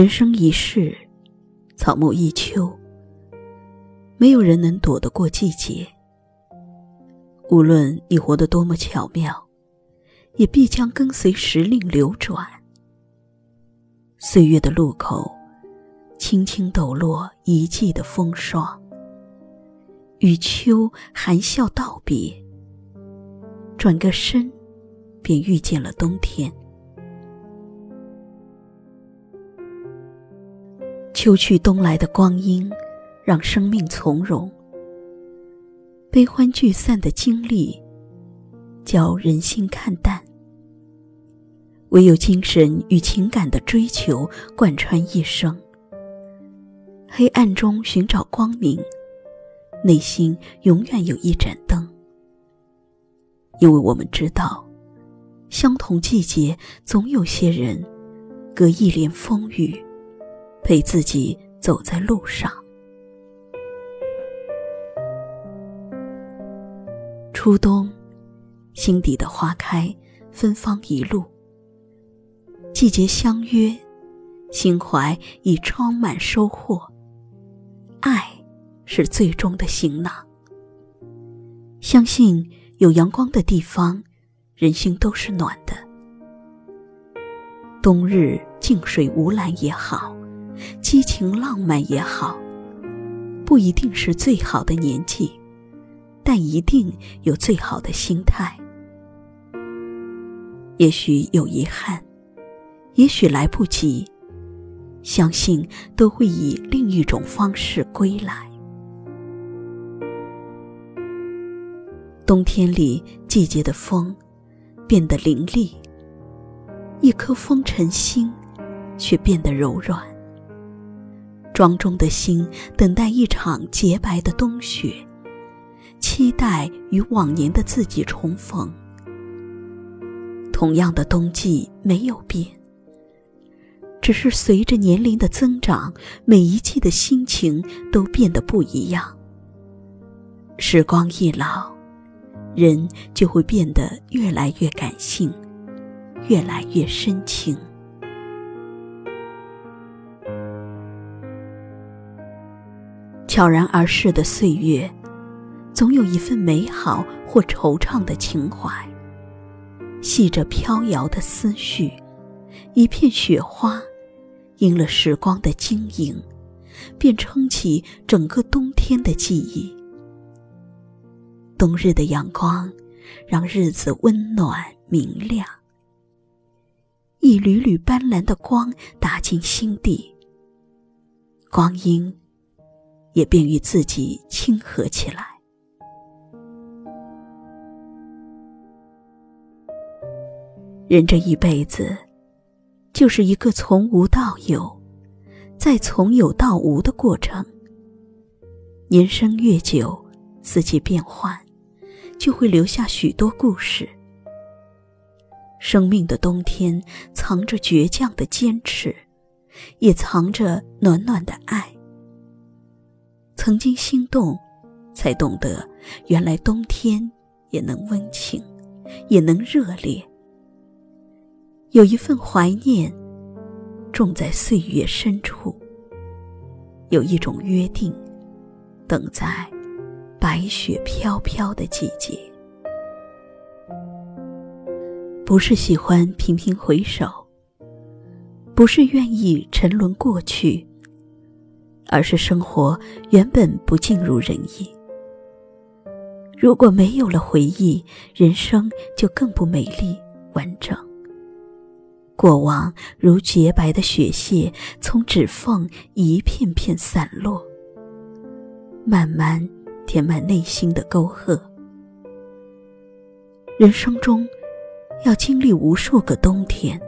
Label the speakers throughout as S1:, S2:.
S1: 人生一世，草木一秋。没有人能躲得过季节。无论你活得多么巧妙，也必将跟随时令流转。岁月的路口，轻轻抖落一季的风霜，与秋含笑道别。转个身，便遇见了冬天。秋去冬来的光阴。让生命从容，悲欢聚散的经历，教人心看淡。唯有精神与情感的追求贯穿一生。黑暗中寻找光明，内心永远有一盏灯。因为我们知道，相同季节，总有些人，隔一帘风雨，陪自己走在路上。初冬，心底的花开，芬芳一路。季节相约，心怀已装满收获。爱，是最终的行囊。相信有阳光的地方，人心都是暖的。冬日静水无澜也好，激情浪漫也好，不一定是最好的年纪。但一定有最好的心态。也许有遗憾，也许来不及，相信都会以另一种方式归来。冬天里，季节的风变得凌厉，一颗风尘心却变得柔软。庄重的心等待一场洁白的冬雪。期待与往年的自己重逢。同样的冬季没有变，只是随着年龄的增长，每一季的心情都变得不一样。时光一老，人就会变得越来越感性，越来越深情。悄然而逝的岁月。总有一份美好或惆怅的情怀，系着飘摇的思绪，一片雪花，因了时光的晶莹，便撑起整个冬天的记忆。冬日的阳光，让日子温暖明亮，一缕缕斑斓的光打进心底，光阴也便与自己亲和起来。人这一辈子，就是一个从无到有，再从有到无的过程。年生越久，四季变换，就会留下许多故事。生命的冬天，藏着倔强的坚持，也藏着暖暖的爱。曾经心动，才懂得，原来冬天也能温情，也能热烈。有一份怀念，种在岁月深处；有一种约定，等在白雪飘飘的季节。不是喜欢频频回首，不是愿意沉沦过去，而是生活原本不尽如人意。如果没有了回忆，人生就更不美丽完整。过往如洁白的雪屑，从指缝一片片散落，慢慢填满内心的沟壑。人生中，要经历无数个冬天，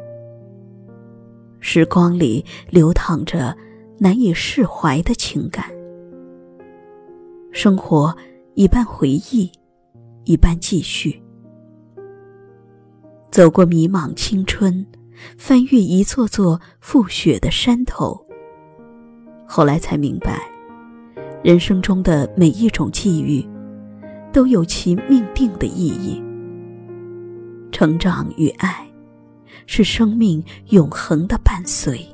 S1: 时光里流淌着难以释怀的情感。生活一半回忆，一半继续，走过迷茫青春。翻越一座座覆雪的山头，后来才明白，人生中的每一种际遇，都有其命定的意义。成长与爱，是生命永恒的伴随。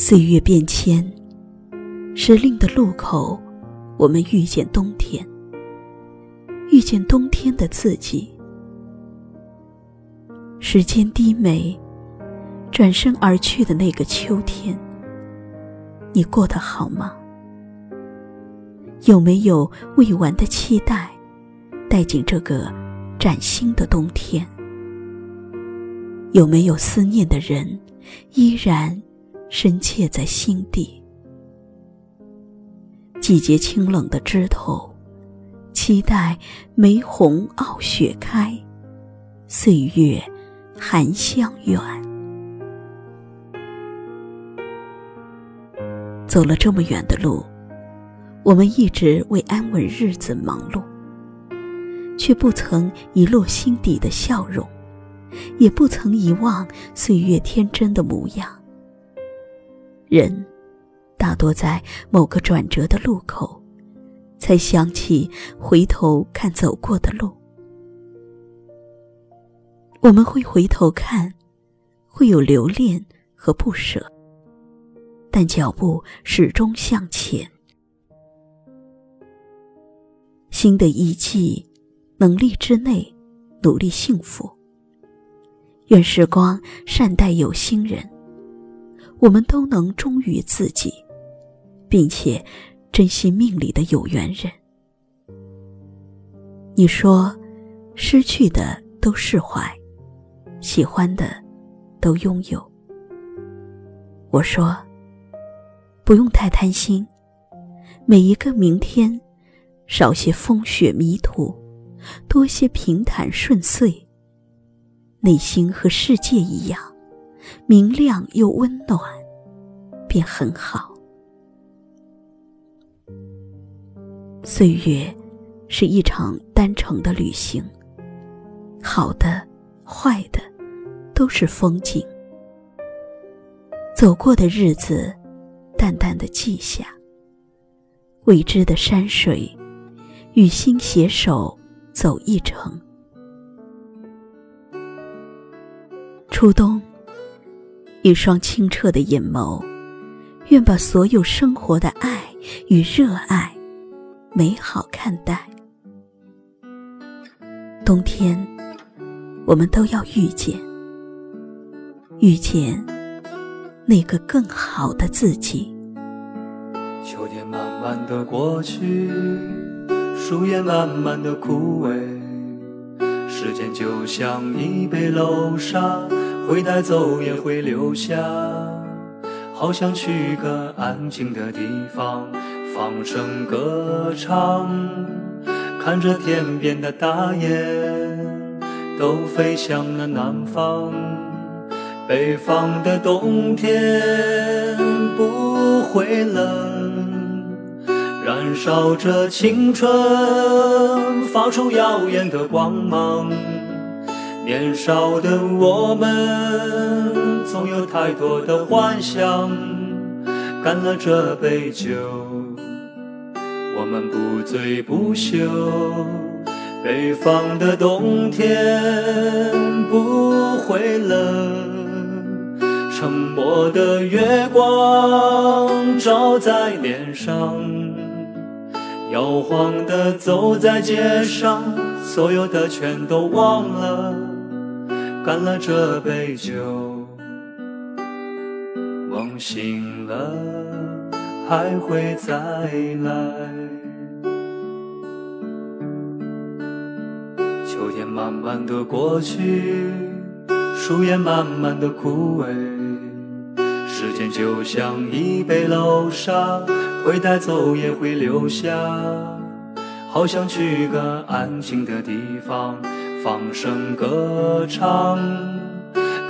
S1: 岁月变迁，时令的路口，我们遇见冬天，遇见冬天的自己。时间低眉，转身而去的那个秋天，你过得好吗？有没有未完的期待，带进这个崭新的冬天？有没有思念的人，依然深切在心底？季节清冷的枝头，期待梅红傲雪开，岁月含香远。走了这么远的路。我们一直为安稳日子忙碌，却不曾遗落心底的笑容，也不曾遗忘岁月天真的模样。人，大多在某个转折的路口，才想起回头看走过的路。我们会回头看，会有留恋和不舍，但脚步始终向前。新的一季，能力之内，努力幸福。愿时光善待有心人，我们都能忠于自己，并且珍惜命里的有缘人。你说，失去的都释怀，喜欢的都拥有。我说，不用太贪心，每一个明天。少些风雪迷途，多些平坦顺遂。内心和世界一样，明亮又温暖，便很好。岁月是一场单程的旅行，好的、坏的，都是风景。走过的日子，淡淡的记下。未知的山水。与心携手走一程。初冬，一双清澈的眼眸，愿把所有生活的爱与热爱，美好看待。冬天，我们都要遇见，遇见那个更好的自己。
S2: 秋天慢慢的过去。树叶慢慢的枯萎，时间就像一杯漏沙，会带走也会留下。好想去个安静的地方，放声歌唱，看着天边的大雁都飞向了南方。北方的冬天不会冷。燃烧着青春，发出耀眼的光芒。年少的我们，总有太多的幻想。干了这杯酒，我们不醉不休。北方的冬天不会冷，沉默的月光照在脸上。摇晃的走在街上，所有的全都忘了，干了这杯酒，梦醒了还会再来。秋天慢慢的过去，树叶慢慢的枯萎，时间就像一杯漏沙。会带走也会留下，好想去个安静的地方，放声歌唱，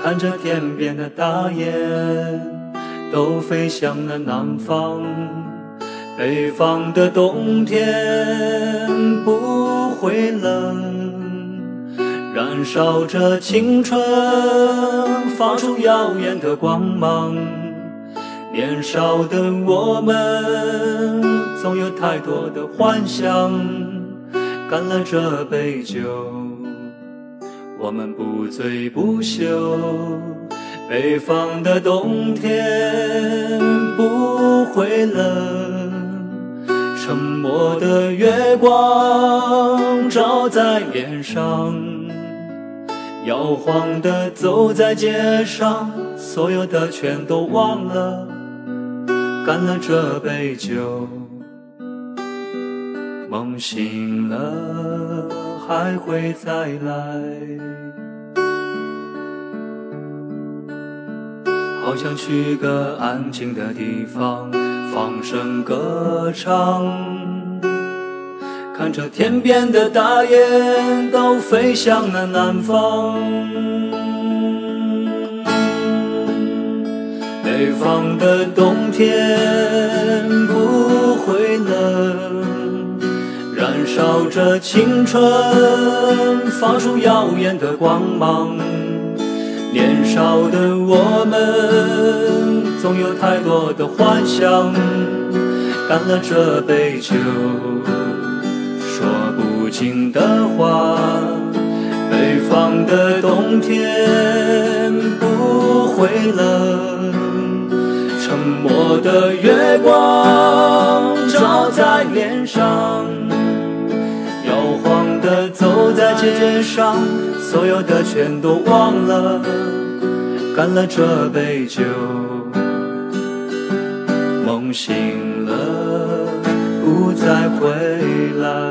S2: 看着天边的大雁都飞向了南方。北方的冬天不会冷，燃烧着青春，发出耀眼的光芒。年少的我们，总有太多的幻想。干了这杯酒，我们不醉不休。北方的冬天不会冷，沉默的月光照在脸上，摇晃的走在街上，所有的全都忘了，干了这杯酒，梦醒了还会再来。好想去个安静的地方，放声歌唱，看着天边的大雁都飞向了南方。北方的冬天不会冷，烧着青春，发出耀眼的光芒。年少的我们，总有太多的幻想。干了这杯酒，说不尽的话。北方的冬天不会冷，沉默的月光照在脸上，在街上。所有的全都忘了，干了这杯酒，梦醒了，不再回来。